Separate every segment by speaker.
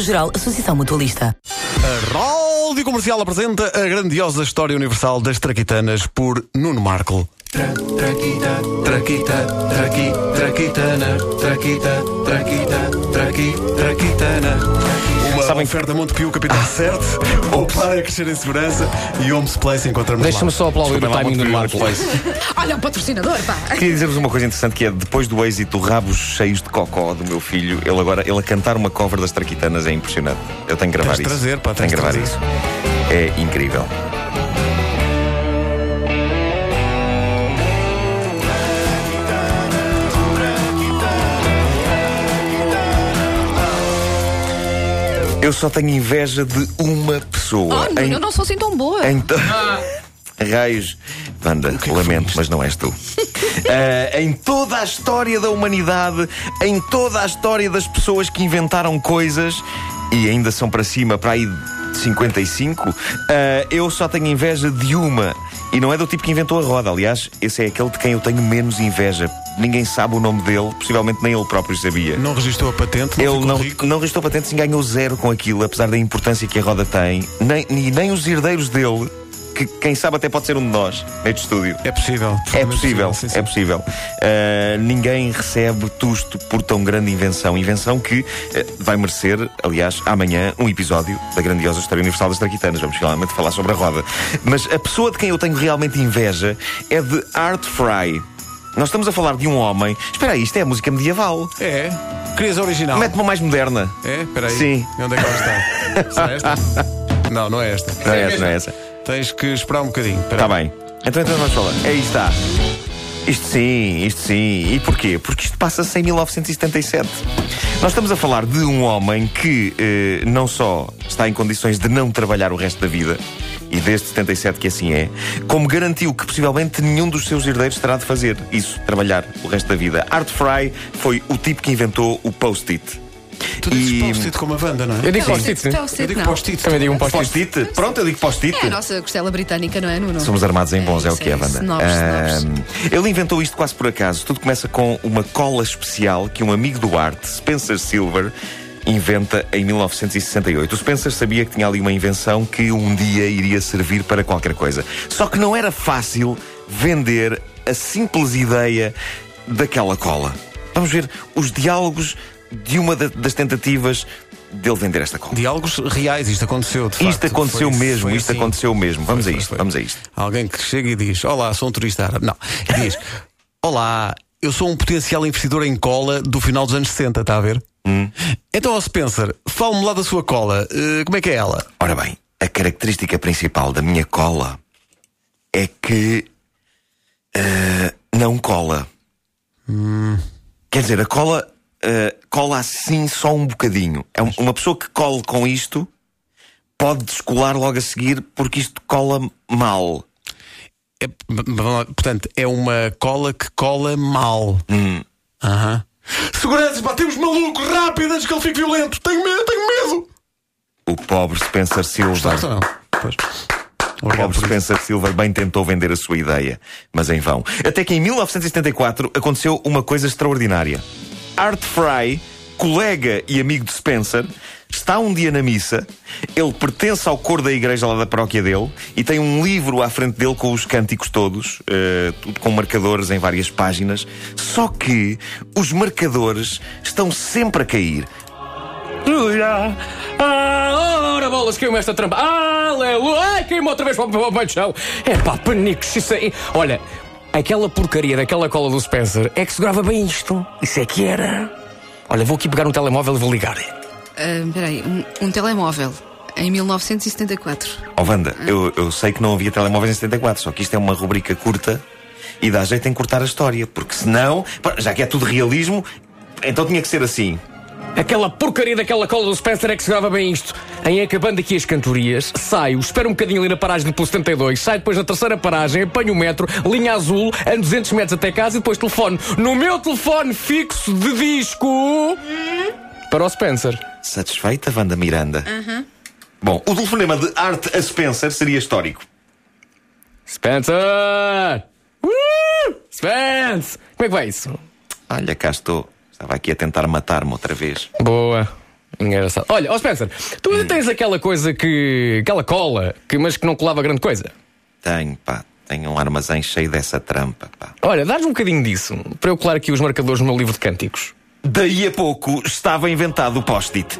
Speaker 1: Geral Associação Mutualista.
Speaker 2: A Rádio Comercial apresenta a grandiosa história universal das traquitanas por Nuno Marco.
Speaker 3: Tra, traquita, traquita, traqui, traquitana, traquita, traquita, traqui, traquitana.
Speaker 4: Sabem-
Speaker 2: oferta Montepio, Capitão Certo, Oplar a crescer em segurança e Homes Place encontramos
Speaker 4: Deixa-me
Speaker 2: lá.
Speaker 4: só aplaudir o
Speaker 2: Desculpem lá,
Speaker 4: timing do Marco.
Speaker 2: Homes Place.
Speaker 5: Olha, o patrocinador, pá.
Speaker 4: Queria dizer-vos uma coisa interessante que é depois do êxito Rabos Cheios de Cocó do meu filho, ele agora ele a cantar uma cover das Traquitanas é impressionante. Eu tenho que gravar
Speaker 2: Tens
Speaker 4: isso.
Speaker 2: trazer, pá,
Speaker 4: tenho que gravar
Speaker 2: trazer.
Speaker 4: isso. É incrível. Eu só tenho inveja de uma pessoa.
Speaker 5: Oh,
Speaker 4: Em-
Speaker 5: eu não sou assim tão boa.
Speaker 4: Em to- Raios. Wanda, lamento, mas não és tu. Ah, em toda a história da humanidade, em toda a história das pessoas que inventaram coisas e ainda são para cima, para aí de 55, ah, eu só tenho inveja de uma. E não é do tipo que inventou a roda, aliás, esse é aquele de quem eu tenho menos inveja. Ninguém sabe o nome dele, possivelmente nem ele próprio sabia.
Speaker 2: Não registrou a patente, não
Speaker 4: Ele não,
Speaker 2: rico.
Speaker 4: não restou patente, sim, ganhou zero com aquilo, apesar da importância que a roda tem. Nem, e nem os herdeiros dele, que quem sabe até pode ser um de nós, neste estúdio.
Speaker 2: É possível.
Speaker 4: É possível,
Speaker 2: sim, sim.
Speaker 4: é possível. Uh, ninguém recebe tusto por tão grande invenção. Invenção que uh, vai merecer, aliás, amanhã, um episódio da grandiosa história universal das Traquitanas. Vamos finalmente falar sobre a roda. Mas a pessoa de quem eu tenho realmente inveja é de Art Fry. Nós estamos a falar de um homem. Espera aí, isto é a música medieval.
Speaker 2: É. Querias a original?
Speaker 4: Mete uma mais moderna.
Speaker 2: É? Espera aí.
Speaker 4: Sim.
Speaker 2: E onde é que ela está? Será esta? Não, não é esta.
Speaker 4: Não é essa, não é essa.
Speaker 2: Tens que esperar um bocadinho.
Speaker 4: Está bem. Então, então vamos falar. Aí está. Isto sim, isto sim. E porquê? Porque isto passa-se em 1977. Nós estamos a falar de um homem que eh, não só está em condições de não trabalhar o resto da vida, e desde 77 que assim é, como garantiu que possivelmente nenhum dos seus herdeiros terá de fazer isso, trabalhar o resto da vida. Art Fry foi o tipo que inventou o post-it.
Speaker 2: Tu dizes
Speaker 4: E-
Speaker 2: post-it como a Wanda, não é?
Speaker 4: Eu digo post-it,
Speaker 2: Eu digo post-it.
Speaker 4: Também digo um post-it. Post-it? Pronto, eu digo post-it.
Speaker 5: É a nossa costela britânica, não é, Nuno?
Speaker 4: Somos armados em bons, é, o
Speaker 5: isso,
Speaker 4: que é,
Speaker 5: isso.
Speaker 4: Wanda.
Speaker 5: Snobs, snobs.
Speaker 4: Ahm, ele inventou isto quase por acaso. Tudo começa com uma cola especial que um amigo do arte, Spencer Silver, inventa em 1968. O Spencer sabia que tinha ali uma invenção que um dia iria servir para qualquer coisa. Só que não era fácil vender a simples ideia daquela cola. Vamos ver os diálogos de uma da- das tentativas dele vender esta cola.
Speaker 2: Diálogos reais, isto aconteceu. De
Speaker 4: Isto
Speaker 2: facto.
Speaker 4: aconteceu
Speaker 2: Foi-
Speaker 4: mesmo, isto
Speaker 2: assim.
Speaker 4: aconteceu mesmo. Vamos
Speaker 2: Foi,
Speaker 4: a isto,
Speaker 2: foi.
Speaker 4: vamos a isto.
Speaker 2: Alguém que chega e diz: Olá, sou um turista árabe. Não. Diz: Olá, eu sou um potencial investidor em cola do final dos anos 60, está a ver?
Speaker 4: Hum.
Speaker 2: Então, Spencer, fale-me lá da sua cola. Eh, como é que é ela?
Speaker 4: Ora bem, a característica principal da minha cola é que eh, não cola. Quer dizer, a cola eh, cola assim só um bocadinho. É um- uma pessoa que cole com isto pode descolar logo a seguir porque isto cola mal.
Speaker 2: É, portanto, é uma cola que cola mal.
Speaker 4: Hum.
Speaker 2: Aham. Segurança, batemos maluco, rápido, antes que ele fique violento. Tenho medo, tenho medo.
Speaker 4: O pobre Spencer
Speaker 2: ou não? Pois.
Speaker 4: O pobre. Spencer Silver bem tentou vender a sua ideia, mas em vão. Até que em 1974 aconteceu uma coisa extraordinária. Art Fry, colega e amigo de Spencer, está um dia na missa, ele pertence ao coro da igreja lá da paróquia dele e tem um livro à frente dele com os cânticos todos, eh, tudo com marcadores em várias páginas, só que os marcadores estão sempre a cair.
Speaker 6: Aleluia! Ah, ora bolas, caiu-me esta trampa. Aleluia! Ai, caiu-me outra vez para o meio do chão. É pá, panicos, isso aí. Olha, aquela porcaria daquela cola do Spencer é que segurava bem isto. Isso é que era. Olha, vou aqui pegar um telemóvel e vou ligar.
Speaker 5: Ah, Espera aí, um, um telemóvel em 1974.
Speaker 4: Oh Wanda, eu, eu sei que não havia telemóveis em 74, só que isto é uma rubrica curta e dá jeito em cortar a história, porque senão, já que é tudo realismo, então tinha que ser assim.
Speaker 6: Aquela porcaria daquela cola do Spencer é que segurava bem isto. Em acabando aqui as cantorias, saio, espero um bocadinho ali na paragem do Pelo 72, saio depois na terceira paragem, apanho o metro, linha azul, ando 200 metros até casa e depois telefone no meu telefone fixo de disco para o Spencer.
Speaker 4: Satisfeita, Wanda Miranda? Bom, o telefonema de Art a Spencer seria histórico.
Speaker 6: Spencer! Uh! Spence! Como é que vai isso?
Speaker 4: Olha, cá estou. Estava aqui a tentar matar-me outra vez.
Speaker 6: Boa. Engraçado. Olha, ó Spencer, tu ainda tens aquela coisa que. aquela cola, que, mas que não colava grande coisa.
Speaker 4: Tenho, pá. Tenho um armazém cheio dessa trampa, pá.
Speaker 6: Olha, dás um bocadinho disso para eu colar aqui os marcadores no meu livro de cânticos.
Speaker 4: Daí a pouco estava inventado o post-it.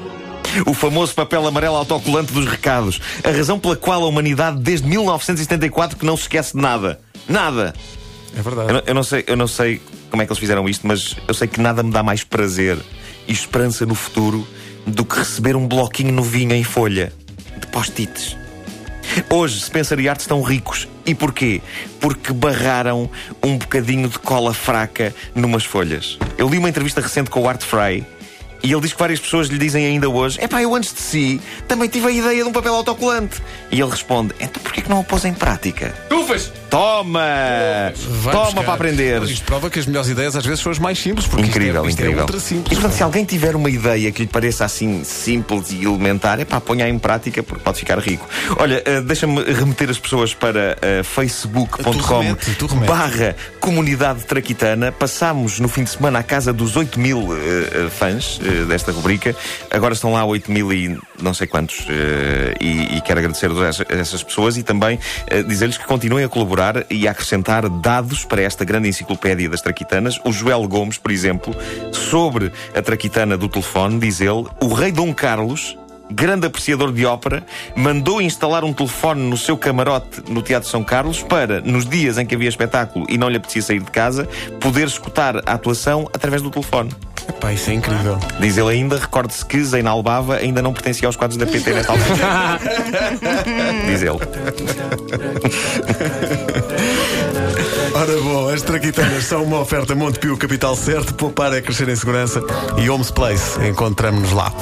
Speaker 4: O famoso papel amarelo autocolante dos recados. A razão pela qual a humanidade, desde 1974, que não se esquece de nada. Nada.
Speaker 2: É verdade.
Speaker 4: Eu não, eu não sei, eu não sei como é que eles fizeram isto, mas eu sei que nada me dá mais prazer e esperança no futuro do que receber um bloquinho novinho em folha de post-its. Hoje, Spencer e Art estão ricos. E porquê? Porque barraram um bocadinho de cola fraca numas folhas. Eu li uma entrevista recente com o Art Fry e ele diz que várias pessoas lhe dizem ainda hoje: Epá, eu antes de si também tive a ideia de um papel autocolante. E ele responde: Então porquê que não o pôs em prática?
Speaker 6: Tufas!
Speaker 4: Toma!
Speaker 2: Vai
Speaker 4: Toma
Speaker 2: buscar.
Speaker 4: para aprender.
Speaker 2: Mas Isto prova que as melhores ideias às vezes são as mais simples. Porque
Speaker 4: Incrível,
Speaker 2: isto é, isto
Speaker 4: incrível.
Speaker 2: É simples.
Speaker 4: E portanto, se alguém tiver uma ideia que lhe pareça assim simples e elementar, é pá, ponha em prática porque pode ficar rico. Olha, eh, deixa-me remeter as pessoas para eh,
Speaker 2: Tu
Speaker 4: facebook.com barra comunidade traquitana. Passámos no fim de semana à casa dos 8 mil eh, fãs desta rubrica. Agora estão lá 8 mil e não sei quantos. eh, e, e quero agradecer a essas pessoas e também eh, dizer-lhes que continuem a colaborar e a acrescentar dados para esta grande enciclopédia das traquitanas. O Joel Gomes, por exemplo, sobre a traquitana do telefone, diz ele: o rei Dom Carlos grande apreciador de ópera, mandou instalar um telefone no seu camarote no Teatro São Carlos para, nos dias em que havia espetáculo e não lhe apetecia sair de casa, poder escutar a atuação através do telefone.
Speaker 2: Epá, isso é incrível.
Speaker 4: Diz ele ainda, recorde-se que Zeinal Bava ainda não pertencia aos quadros da PT nesta altura. Diz ele.
Speaker 2: Ora bom, as traquitanas são uma oferta Montepio Capital Certo, poupar é crescer em segurança e Homes Place. Encontramos-nos lá.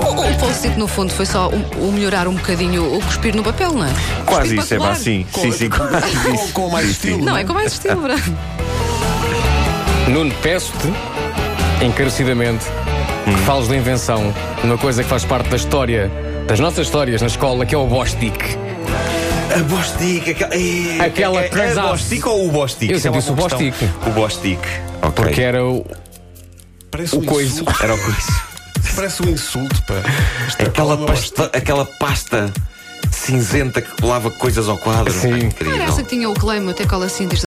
Speaker 5: O, post-it, no fundo, foi só o, o melhorar um bocadinho o cuspir no papel, não é?
Speaker 4: Quase isso, é pá,
Speaker 5: colar.
Speaker 4: sim. Sim, sim, quase
Speaker 2: Com,
Speaker 4: isso.
Speaker 2: com mais
Speaker 4: Sim, sim.
Speaker 2: estilo.
Speaker 5: Não, é com mais estilo?
Speaker 6: Nuno, peço-te encarecidamente
Speaker 4: Hum.
Speaker 6: que fales da invenção de uma coisa que faz parte da história, das nossas histórias na escola, que é o Bostic.
Speaker 4: A Bostic, aquela.
Speaker 6: Aquela
Speaker 4: é, é,
Speaker 6: transaço.
Speaker 4: a Bostic ou o Bostic?
Speaker 6: Eu
Speaker 4: é
Speaker 6: sempre disse o
Speaker 4: boa questão.
Speaker 6: Bostic.
Speaker 4: O Bostic. Ok.
Speaker 6: Porque era o,
Speaker 2: Parece
Speaker 6: o
Speaker 2: um
Speaker 6: coiso.
Speaker 2: insulto.
Speaker 4: Era o coiso.
Speaker 2: Parece um insulto, pá. É
Speaker 4: Aquela pasta, aquela pasta cinzenta que colava coisas ao quadro.
Speaker 6: Sim.
Speaker 4: Ah,
Speaker 5: Era essa que tinha o claim, até cola assim,